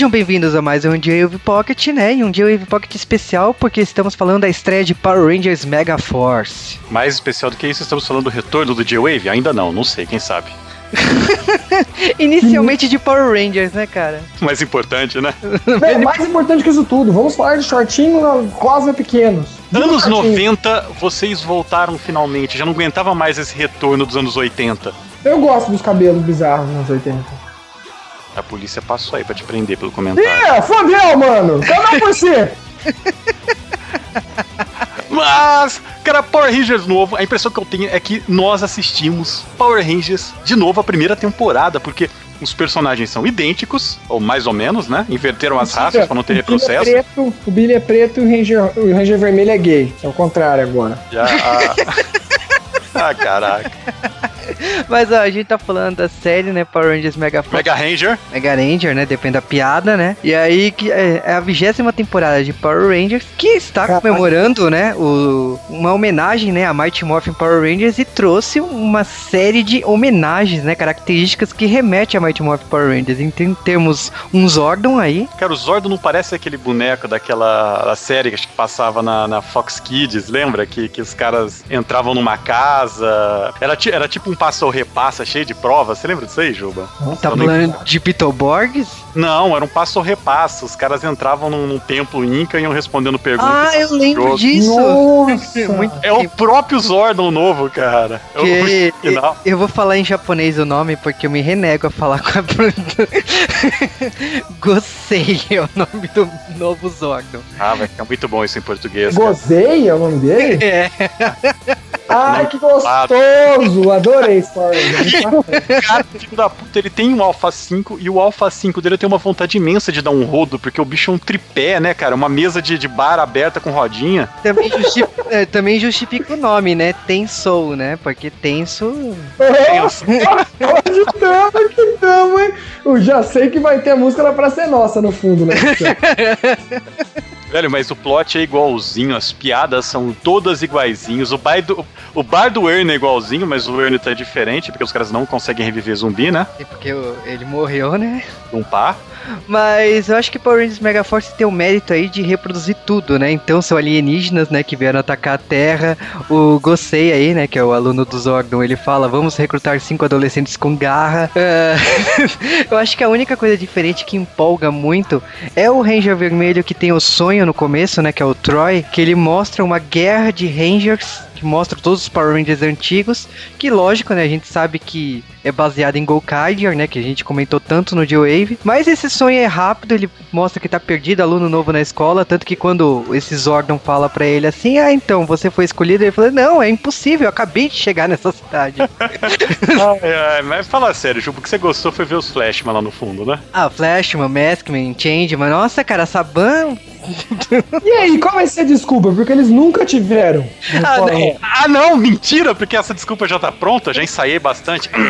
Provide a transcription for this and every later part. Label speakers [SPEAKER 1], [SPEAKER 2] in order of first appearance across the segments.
[SPEAKER 1] Sejam bem-vindos a mais um J-Wave Pocket, né? E um J-Wave Pocket especial, porque estamos falando da estreia de Power Rangers Mega Force.
[SPEAKER 2] Mais especial do que isso, estamos falando do retorno do J-Wave? Ainda não, não sei, quem sabe.
[SPEAKER 1] Inicialmente de Power Rangers, né, cara?
[SPEAKER 2] Mais importante, né?
[SPEAKER 3] É, mais importante que isso tudo, vamos falar de shortinho rosa pequenos.
[SPEAKER 2] Anos 90, vocês voltaram finalmente. Já não aguentava mais esse retorno dos anos 80.
[SPEAKER 3] Eu gosto dos cabelos bizarros nos anos 80.
[SPEAKER 2] A polícia passou aí pra te prender pelo comentário.
[SPEAKER 3] Ih, fodeu, mano! Cada por si!
[SPEAKER 2] Mas, cara, Power Rangers novo, a impressão que eu tenho é que nós assistimos Power Rangers de novo a primeira temporada, porque os personagens são idênticos, ou mais ou menos, né? Inverteram as raças pra não ter
[SPEAKER 3] o Billy
[SPEAKER 2] retrocesso.
[SPEAKER 3] É preto, o Billy é preto e o Ranger, o Ranger vermelho é gay. É o contrário agora.
[SPEAKER 2] Já, ah, ah, caraca.
[SPEAKER 1] Mas ó, a gente tá falando da série, né? Power Rangers Mega Force.
[SPEAKER 2] Mega Ranger.
[SPEAKER 1] Mega Ranger, né? Depende da piada, né? E aí que é é a vigésima temporada de Power Rangers que está comemorando, né? O, uma homenagem, né? A Mighty Morphin Power Rangers e trouxe uma série de homenagens, né? Características que remete a Mighty Morphin Power Rangers. Então temos um Zordon aí.
[SPEAKER 2] Cara, o Zordon não parece aquele boneco daquela da série que acho que passava na, na Fox Kids, lembra? Que, que os caras entravam numa casa. Era, era tipo um passa ou repassa cheio de provas. Você lembra disso aí, Juba?
[SPEAKER 1] Tá falando de Beetleborgs?
[SPEAKER 2] Não, era um passo ou repassa. Os caras entravam num, num templo Inca e iam respondendo perguntas.
[SPEAKER 1] Ah, eu lembro
[SPEAKER 2] Jogo.
[SPEAKER 1] disso.
[SPEAKER 3] Nossa!
[SPEAKER 1] Muito
[SPEAKER 2] É o próprio Zordon novo, cara. É o
[SPEAKER 1] que
[SPEAKER 2] final.
[SPEAKER 1] eu vou falar em japonês o nome porque eu me renego a falar com a Gosei é o nome do novo Zordon.
[SPEAKER 2] Ah, vai ficar muito bom isso em português.
[SPEAKER 3] Gozei é o nome dele?
[SPEAKER 1] É.
[SPEAKER 3] Ai, que gostoso! Adorei Ranger.
[SPEAKER 2] Cara, filho da puta, ele tem um Alpha 5 e o Alpha 5 dele tem uma vontade imensa de dar um rodo, porque o bicho é um tripé, né, cara? Uma mesa de, de bar aberta com rodinha.
[SPEAKER 1] Também, justi- é, também justifica o nome, né? Tenso, né? Porque tenso.
[SPEAKER 3] Tamo, que tamo, hein? Eu já sei que vai ter a música Praça é Nossa no fundo, né?
[SPEAKER 2] Velho, mas o plot é igualzinho, as piadas são todas iguaizinhos. O bar do, o bar do Ernie é igualzinho, mas o Ernie tá diferente, porque os caras não conseguem reviver zumbi, né?
[SPEAKER 1] É porque ele morreu, né?
[SPEAKER 2] Um par.
[SPEAKER 1] Mas eu acho que Power Rangers Mega Force tem o mérito aí de reproduzir tudo, né? Então são alienígenas, né, que vieram atacar a Terra. O Gosei aí, né, que é o aluno do Zordon, ele fala: vamos recrutar cinco adolescentes com garra. Ah, eu acho que a única coisa diferente que empolga muito é o Ranger Vermelho que tem o sonho no começo, né, que é o Troy, que ele mostra uma guerra de Rangers. Que mostra todos os Power Rangers antigos. Que lógico, né? A gente sabe que é baseado em Gokaiger, né? Que a gente comentou tanto no J-Wave. Mas esse sonho é rápido, ele mostra que tá perdido, aluno novo na escola. Tanto que quando esse Zordon fala pra ele assim: Ah, então, você foi escolhido, ele fala: Não, é impossível, eu acabei de chegar nessa cidade.
[SPEAKER 2] Ai, ai, mas fala sério, Ju, o que você gostou foi ver os Flashman lá no fundo, né?
[SPEAKER 1] ah, Flashman, Maskman, Changeman, nossa, cara, Saban.
[SPEAKER 3] E aí, qual vai ser a desculpa? Porque eles nunca tiveram.
[SPEAKER 2] Ah ah, não, mentira, porque essa desculpa já tá pronta, já ensaiei bastante.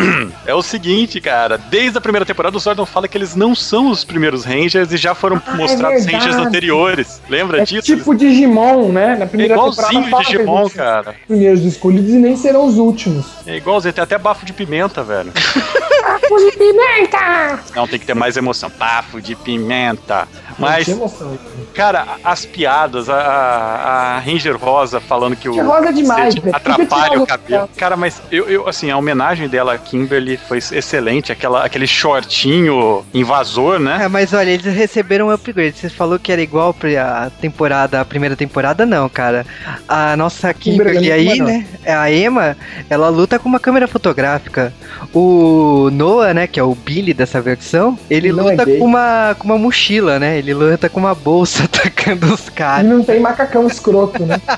[SPEAKER 2] É o seguinte, cara, desde a primeira temporada o Zordon fala que eles não são os primeiros Rangers e já foram
[SPEAKER 3] Ah, é
[SPEAKER 2] mostrados
[SPEAKER 3] verdade.
[SPEAKER 2] Rangers anteriores. Lembra
[SPEAKER 3] É
[SPEAKER 2] disso?
[SPEAKER 3] tipo Digimon, né? Na
[SPEAKER 2] é
[SPEAKER 3] primeira
[SPEAKER 2] igualzinho
[SPEAKER 3] temporada
[SPEAKER 2] Digimon, cara.
[SPEAKER 3] os primeiros escolhidos e nem serão os últimos.
[SPEAKER 2] É igualzinho, tem até bafo de pimenta, velho.
[SPEAKER 3] de pimenta!
[SPEAKER 2] Não, tem que ter mais emoção. Bafo de pimenta. Mas,
[SPEAKER 3] emoção.
[SPEAKER 2] cara, as piadas, a, a, Ranger Rosa falando que o.
[SPEAKER 3] Que rosa é demais, velho.
[SPEAKER 2] Atrapalha o cabelo. Cara, mas eu, eu, assim, a homenagem dela a Kimberly foi excelente. Aquela, aquele shortinho invasor, né?
[SPEAKER 1] É, mas olha, eles receberam um upgrade. Você falou que era igual pra temporada, a primeira temporada, não, cara. A nossa
[SPEAKER 3] Kimberly
[SPEAKER 1] Kimberly
[SPEAKER 3] é
[SPEAKER 1] aí, né? A Emma, ela luta com uma câmera fotográfica. O Noah, né, que é o Billy dessa versão, ele
[SPEAKER 3] é
[SPEAKER 1] luta
[SPEAKER 3] gay.
[SPEAKER 1] com uma, com uma mochila, né? Ele luta com uma bolsa atacando os
[SPEAKER 3] E
[SPEAKER 1] caras.
[SPEAKER 3] não tem macacão escroto, né?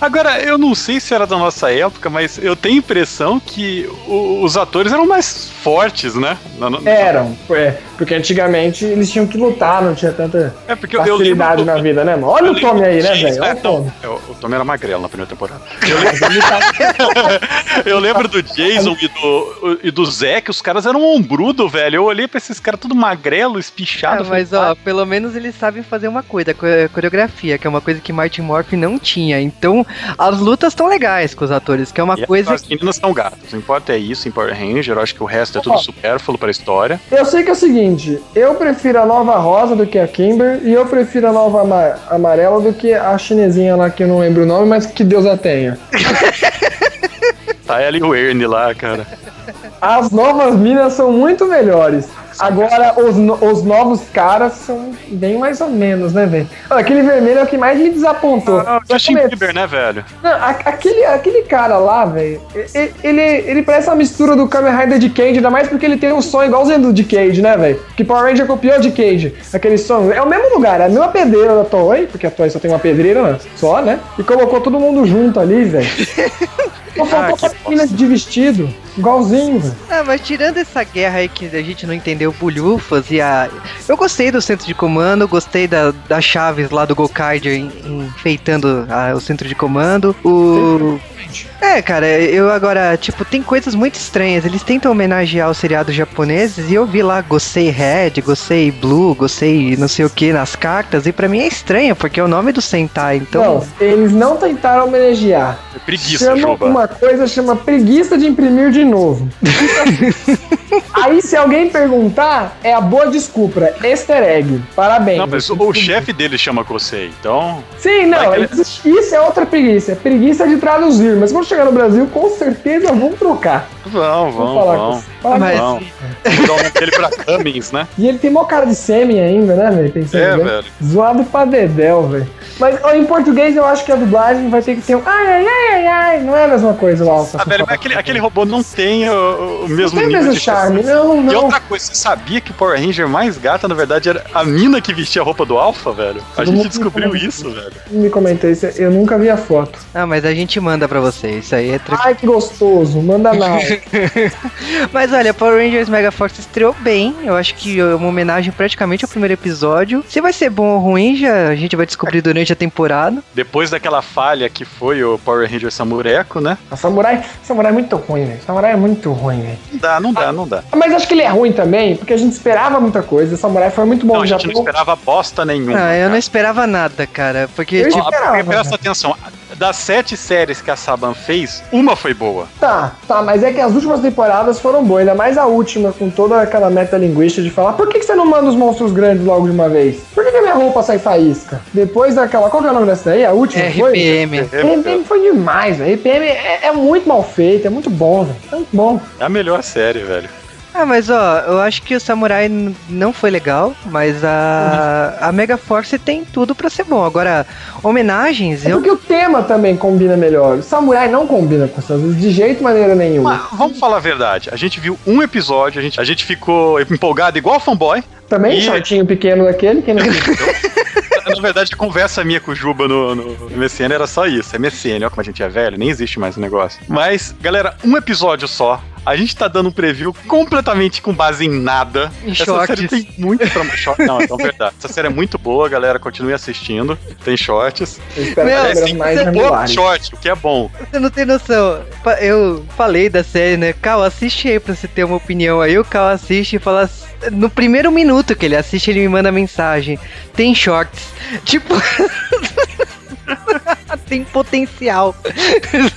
[SPEAKER 2] Agora, eu não sei se era da nossa época, mas eu tenho a impressão que o- os atores eram mais fortes, né? Na- na-
[SPEAKER 3] Eram, é, porque antigamente eles tinham que lutar, não tinha tanta
[SPEAKER 2] É porque eu, eu
[SPEAKER 3] facilidade
[SPEAKER 2] lembro.
[SPEAKER 3] na vida, né, mano? Olha
[SPEAKER 2] eu
[SPEAKER 3] o Tommy
[SPEAKER 2] lembro
[SPEAKER 3] aí,
[SPEAKER 2] do
[SPEAKER 3] né, velho? Olha
[SPEAKER 2] é,
[SPEAKER 3] o Tommy.
[SPEAKER 2] não, o Tommy era magrelo na primeira temporada.
[SPEAKER 3] Ele tá-
[SPEAKER 2] Eu lembro do Jason e do, e do Zé, que os caras eram um ombrudo, velho. Eu olhei pra esses caras tudo magrelo, espichado.
[SPEAKER 1] É, mas ó, pelo menos eles sabem fazer uma coisa, co- coreografia, que é uma coisa que Martin Morphy não tinha. Então, as lutas estão legais com os atores, que é uma
[SPEAKER 2] E
[SPEAKER 1] coisa
[SPEAKER 2] As meninas são gatas. Não importa é isso em Power Ranger, eu acho que o resto é tudo supérfluo pra história.
[SPEAKER 3] Eu sei que é o seguinte, seguinte: eu prefiro a nova rosa do que a Kimber e eu prefiro a nova ama- amarela do que a chinesinha lá que eu não lembro o nome, mas que Deus a tenha.
[SPEAKER 2] Tá ela e o Ernie lá, cara.
[SPEAKER 3] As novas minas são muito melhores. Agora, os, no- os novos caras são bem mais ou menos, né, velho? Aquele vermelho é o que mais me desapontou.
[SPEAKER 2] Ah,
[SPEAKER 3] Já
[SPEAKER 2] Justin
[SPEAKER 3] come-
[SPEAKER 2] Bieber, né, velho?
[SPEAKER 3] Não, a- aquele, aquele cara lá, velho, ele, ele parece uma mistura do Kamen Rider de Cage, ainda mais porque ele tem um som igualzinho do de Cage, né, velho? Que Power Ranger copiou de Cage, aquele som. É o mesmo lugar, é a mesma pedreira da Toei, porque a Toei só tem uma pedreira né, só, né? E colocou todo mundo junto ali, velho. Só faltou ah, meninas de vestido, igualzinho, velho.
[SPEAKER 1] Ah, mas tirando essa guerra aí que a gente não entendeu bulhufas e a. Eu gostei do centro de comando, gostei da, das chaves lá do Gokaider em- enfeitando a- o centro de comando. O. É, cara, eu agora, tipo, tem coisas muito estranhas. Eles tentam homenagear os seriados japoneses e eu vi lá Gosei Red, Gosei Blue, Gosei não sei o que nas cartas e pra mim é estranho, porque é o nome do Sentai, então.
[SPEAKER 3] Não, eles não tentaram homenagear.
[SPEAKER 2] É preguiça,
[SPEAKER 3] chama
[SPEAKER 2] Juba.
[SPEAKER 3] uma coisa chama preguiça de imprimir de novo. Aí se alguém perguntar, é a boa desculpa, easter egg. Parabéns.
[SPEAKER 2] Não, mas o, o chefe dele chama Kosei, então.
[SPEAKER 3] Sim, não,
[SPEAKER 2] ele-
[SPEAKER 3] isso, isso é outra preguiça, é preguiça de traduzir, mas quando chegar no Brasil, com certeza vão trocar.
[SPEAKER 2] Vão, vão,
[SPEAKER 3] falar com
[SPEAKER 2] vão.
[SPEAKER 3] você. Fala
[SPEAKER 1] Mas-
[SPEAKER 3] com
[SPEAKER 2] Vão. Nome dele pra Cummings, né?
[SPEAKER 3] E ele tem mó cara de semi ainda, né, velho? Pensando
[SPEAKER 2] É,
[SPEAKER 3] bem.
[SPEAKER 2] velho.
[SPEAKER 3] Zoado pra dedéu, velho. Mas ó, em português eu acho que a dublagem vai ter que ter um ai, ai, ai, ai, ai. Não é a mesma coisa lá.
[SPEAKER 2] Ah, velho, mas aquele, aquele robô não tem o, o mesmo
[SPEAKER 3] Não tem mesmo
[SPEAKER 2] de
[SPEAKER 3] charme, não,
[SPEAKER 2] E
[SPEAKER 3] não.
[SPEAKER 2] outra coisa, você sabia que o Power Ranger mais gata, na verdade, era a mina que vestia a roupa do Alpha, velho? A
[SPEAKER 3] Todo
[SPEAKER 2] gente descobriu isso, velho.
[SPEAKER 3] Me comentou isso, eu nunca vi a foto.
[SPEAKER 1] Ah, mas a gente manda pra vocês, isso aí é tranquilo.
[SPEAKER 3] Ai, que gostoso, manda não.
[SPEAKER 1] Mas olha, Power Rangers Mega Force estreou bem. Eu acho que é uma homenagem praticamente ao primeiro episódio. Se vai ser bom ou ruim, já a gente vai descobrir durante a temporada.
[SPEAKER 2] Depois daquela falha que foi o Power Ranger Samureco, né?
[SPEAKER 3] A Samurai, Samurai é muito ruim, velho. Samurai é muito ruim, velho.
[SPEAKER 2] Não dá, não dá, não dá.
[SPEAKER 3] Mas acho que ele é ruim também, porque a gente esperava muita coisa. Samurai foi muito bom
[SPEAKER 2] Não,
[SPEAKER 3] no
[SPEAKER 2] a gente
[SPEAKER 3] Japão.
[SPEAKER 2] não esperava bosta nenhuma.
[SPEAKER 1] Ah, eu não esperava nada, cara. Porque,
[SPEAKER 3] Eu
[SPEAKER 1] tipo,
[SPEAKER 3] esperava,
[SPEAKER 2] porque presta
[SPEAKER 3] né?
[SPEAKER 2] atenção, das sete séries que a Saban fez, uma foi boa.
[SPEAKER 3] Tá, tá, mas é que as últimas temporadas foram boas, ainda mais a última, com toda aquela metalinguística de falar por que, que você não manda os monstros grandes logo de uma vez? Por que, que a minha roupa sai faísca? Depois daquela. Qual que é o nome dessa daí? A última? foi?
[SPEAKER 1] RPM.
[SPEAKER 3] RPM foi demais, velho. RPM é, é muito mal feito, é muito bom, velho. É muito bom.
[SPEAKER 2] É a melhor série, velho.
[SPEAKER 1] Ah, mas ó, eu acho que o Samurai não foi legal, mas a, a Mega Force tem tudo pra ser bom. Agora, homenagens,
[SPEAKER 3] É
[SPEAKER 1] eu.
[SPEAKER 3] porque o tema também combina melhor. O samurai não combina com essas coisas de jeito maneira nenhuma.
[SPEAKER 2] Mas vamos falar a verdade. A gente viu um episódio, a gente, a gente ficou empolgado igual fanboy.
[SPEAKER 3] Também,
[SPEAKER 2] E-
[SPEAKER 3] shortinho pequeno daquele, quem não
[SPEAKER 2] Na verdade, a conversa minha com o Juba no, no MSN era só isso. MSN, olha como a gente é velho, nem existe mais o negócio. Mas, galera, um episódio só. A gente tá dando um preview completamente com base em nada.
[SPEAKER 1] Em
[SPEAKER 2] Essa
[SPEAKER 1] shorts.
[SPEAKER 2] série tem muito pra... Não, então é verdade. Essa série é muito boa, galera. Continue assistindo. Tem shorts.
[SPEAKER 3] Eu espero
[SPEAKER 1] Meu,
[SPEAKER 3] mais
[SPEAKER 2] pouco
[SPEAKER 3] regulares.
[SPEAKER 2] short, o que é bom.
[SPEAKER 1] Você não tem noção. Eu falei da série, né? Cal, assiste aí pra você ter uma opinião. Aí o Cal assiste e fala. No primeiro minuto que ele assiste, ele me manda mensagem. Tem shorts. Tipo. tem potencial.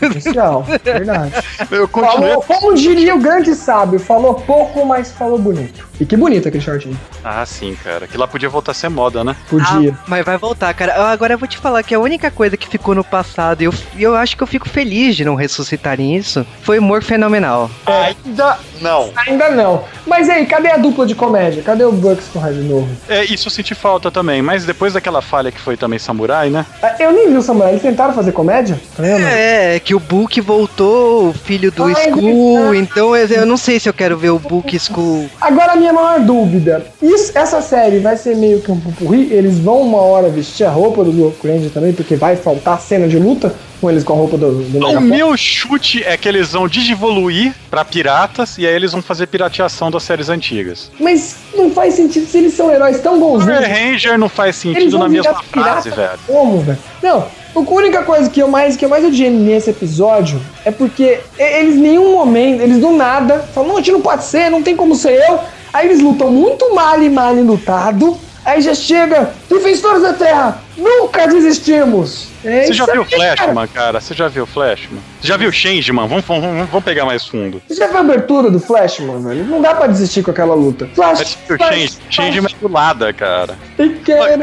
[SPEAKER 3] Especial, verdade.
[SPEAKER 2] Eu continuei.
[SPEAKER 3] Falou, como diria o grande sábio, falou pouco, mas falou bonito. E que bonito aquele shortinho.
[SPEAKER 2] Ah, sim, cara. Que lá podia voltar a ser moda, né?
[SPEAKER 3] Podia.
[SPEAKER 1] Ah, mas vai voltar, cara. Agora eu vou te falar que a única coisa que ficou no passado, e eu, eu acho que eu fico feliz de não ressuscitarem isso, foi humor fenomenal.
[SPEAKER 2] Ainda não.
[SPEAKER 3] Ainda não. Mas aí, cadê a dupla de comédia? Cadê o Bucks com o Red novo?
[SPEAKER 2] É, isso eu senti falta também. Mas depois daquela falha que foi também Samurai, né?
[SPEAKER 3] Ah, Eu nem vi o Samurai, eles tentaram fazer comédia? Tá vendo?
[SPEAKER 1] É, que o Book voltou, o filho do
[SPEAKER 3] Ai, verdade.
[SPEAKER 1] então eu, eu não sei se eu quero ver o Book Skull.
[SPEAKER 3] Agora a minha maior dúvida. Isso, essa série vai ser meio que um pupurri? Eles vão uma hora vestir a roupa do Louco Ranger também, porque vai faltar cena de luta com eles com a roupa do, do
[SPEAKER 2] O meu chute é que eles vão digivoluir pra piratas e aí eles vão fazer pirateação das séries antigas.
[SPEAKER 3] Mas não faz sentido se eles são heróis tão bonzinhos.
[SPEAKER 2] Power Ranger não faz sentido na mesma frase, velho.
[SPEAKER 3] Como, velho? Não, a única coisa que eu mais, que eu mais odiei nesse episódio é porque e- eles em nenhum momento, eles do nada, falam, não, a gente não pode ser, não tem como ser eu. Aí eles lutam muito mal e mal lutado. Aí já chega, defensores da Terra, nunca desistimos.
[SPEAKER 2] É Você já viu o Flashman, cara? Você já viu o Flashman? Você já viu o Changeman? Vamos, vamos, vamos pegar mais fundo.
[SPEAKER 3] Você já viu a abertura do Flashman, velho? Não dá pra desistir com aquela luta.
[SPEAKER 2] Flash, Mas, Flash, Change, Changeman é do lado, cara.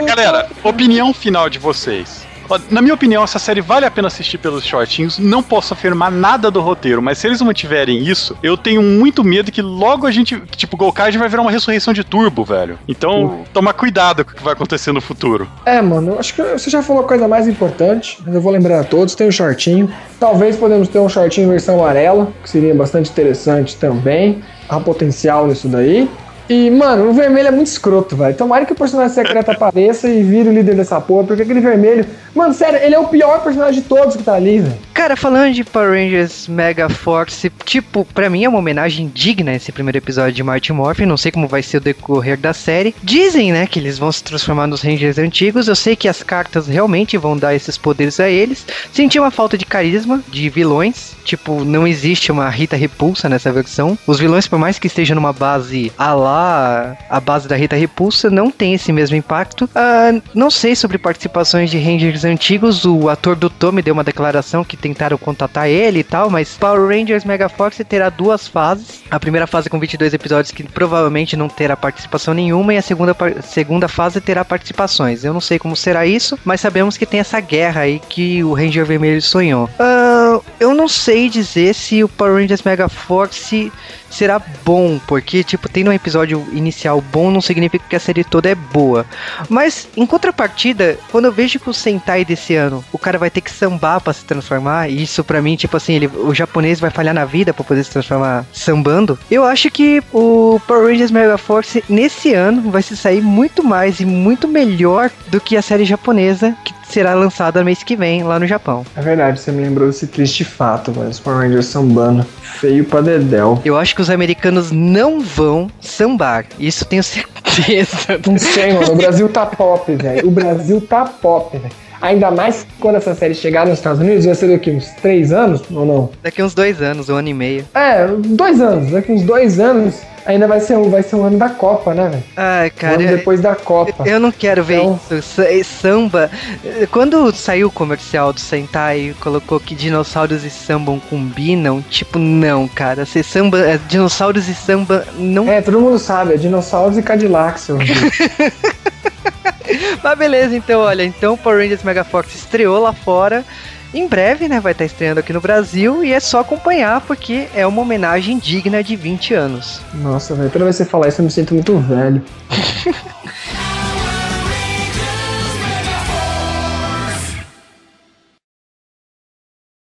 [SPEAKER 2] Galera, opinião final de vocês. Na minha opinião, essa série vale a pena assistir pelos shortinhos. Não posso afirmar nada do roteiro, mas se eles mantiverem isso, eu tenho muito medo que logo a gente, tipo, Golkard vai virar uma ressurreição de turbo, velho. Então, uh. toma cuidado com o que vai acontecer no futuro.
[SPEAKER 3] É, mano, acho que você já falou a coisa mais importante, mas eu vou lembrar a todos: tem o um shortinho. Talvez podemos ter um shortinho versão amarela, que seria bastante interessante também. Há potencial nisso daí. E, mano, o vermelho é muito escroto, velho. Tomara que o personagem secreto apareça e vire o líder dessa porra, porque aquele vermelho. Mano, sério, ele é o pior personagem de todos que tá ali, velho.
[SPEAKER 1] Cara, falando de Power Rangers Mega Force, tipo, pra mim é uma homenagem digna esse primeiro episódio de Martin Morphin. Não sei como vai ser o decorrer da série. Dizem, né, que eles vão se transformar nos Rangers antigos. Eu sei que as cartas realmente vão dar esses poderes a eles. Senti uma falta de carisma de vilões. Tipo, não existe uma Rita Repulsa nessa versão. Os vilões, por mais que estejam numa base a a base da Rita Repulsa não tem esse mesmo impacto. Uh, não sei sobre participações de Rangers antigos. O ator do Tommy deu uma declaração que tentaram contatar ele e tal, mas Power Rangers Mega Force terá duas fases. A primeira fase com 22 episódios que provavelmente não terá participação nenhuma e a segunda, segunda fase terá participações. Eu não sei como será isso, mas sabemos que tem essa guerra aí que o Ranger Vermelho sonhou. Uh, eu não sei dizer se o Power Rangers Mega Force será bom, porque, tipo, tendo um episódio inicial bom não significa que a série toda é boa. Mas, em contrapartida, quando eu vejo que o Sentai desse ano, o cara vai ter que sambar para se transformar, e isso para mim, tipo assim, ele, o japonês vai falhar na vida para poder se transformar sambando, eu acho que o Power Rangers Mega Force nesse ano vai se sair muito mais e muito melhor do que a série japonesa, que será lançada mês que vem lá no Japão.
[SPEAKER 3] É verdade, você me lembrou desse triste fato, mas Os Power Rangers sambando. Feio pra dedéu.
[SPEAKER 1] Eu acho que os americanos não vão sambar. Isso tenho certeza.
[SPEAKER 3] Não sei, mano. O Brasil tá pop, velho. O Brasil tá pop, velho. Ainda mais quando essa série chegar nos Estados Unidos, vai ser daqui uns três anos ou não?
[SPEAKER 1] Daqui uns dois anos, um ano e meio.
[SPEAKER 3] É, dois anos. Daqui uns dois anos ainda vai ser, vai ser um ano da Copa, né, velho?
[SPEAKER 1] Ai, cara.
[SPEAKER 3] Um ano depois da Copa.
[SPEAKER 1] Eu não quero ver então... isso. Samba. Quando saiu o comercial do Sentai colocou que dinossauros e samba combinam, tipo, não, cara. Se samba. É, dinossauros e samba não.
[SPEAKER 3] É, todo mundo sabe, é dinossauros e Cadillacs.
[SPEAKER 1] Mas beleza, então, olha, então Power Rangers Mega Force estreou lá fora. Em breve, né, vai estar estreando aqui no Brasil e é só acompanhar porque é uma homenagem digna de 20 anos.
[SPEAKER 3] Nossa, velho, toda vez que você falar isso eu me sinto muito velho.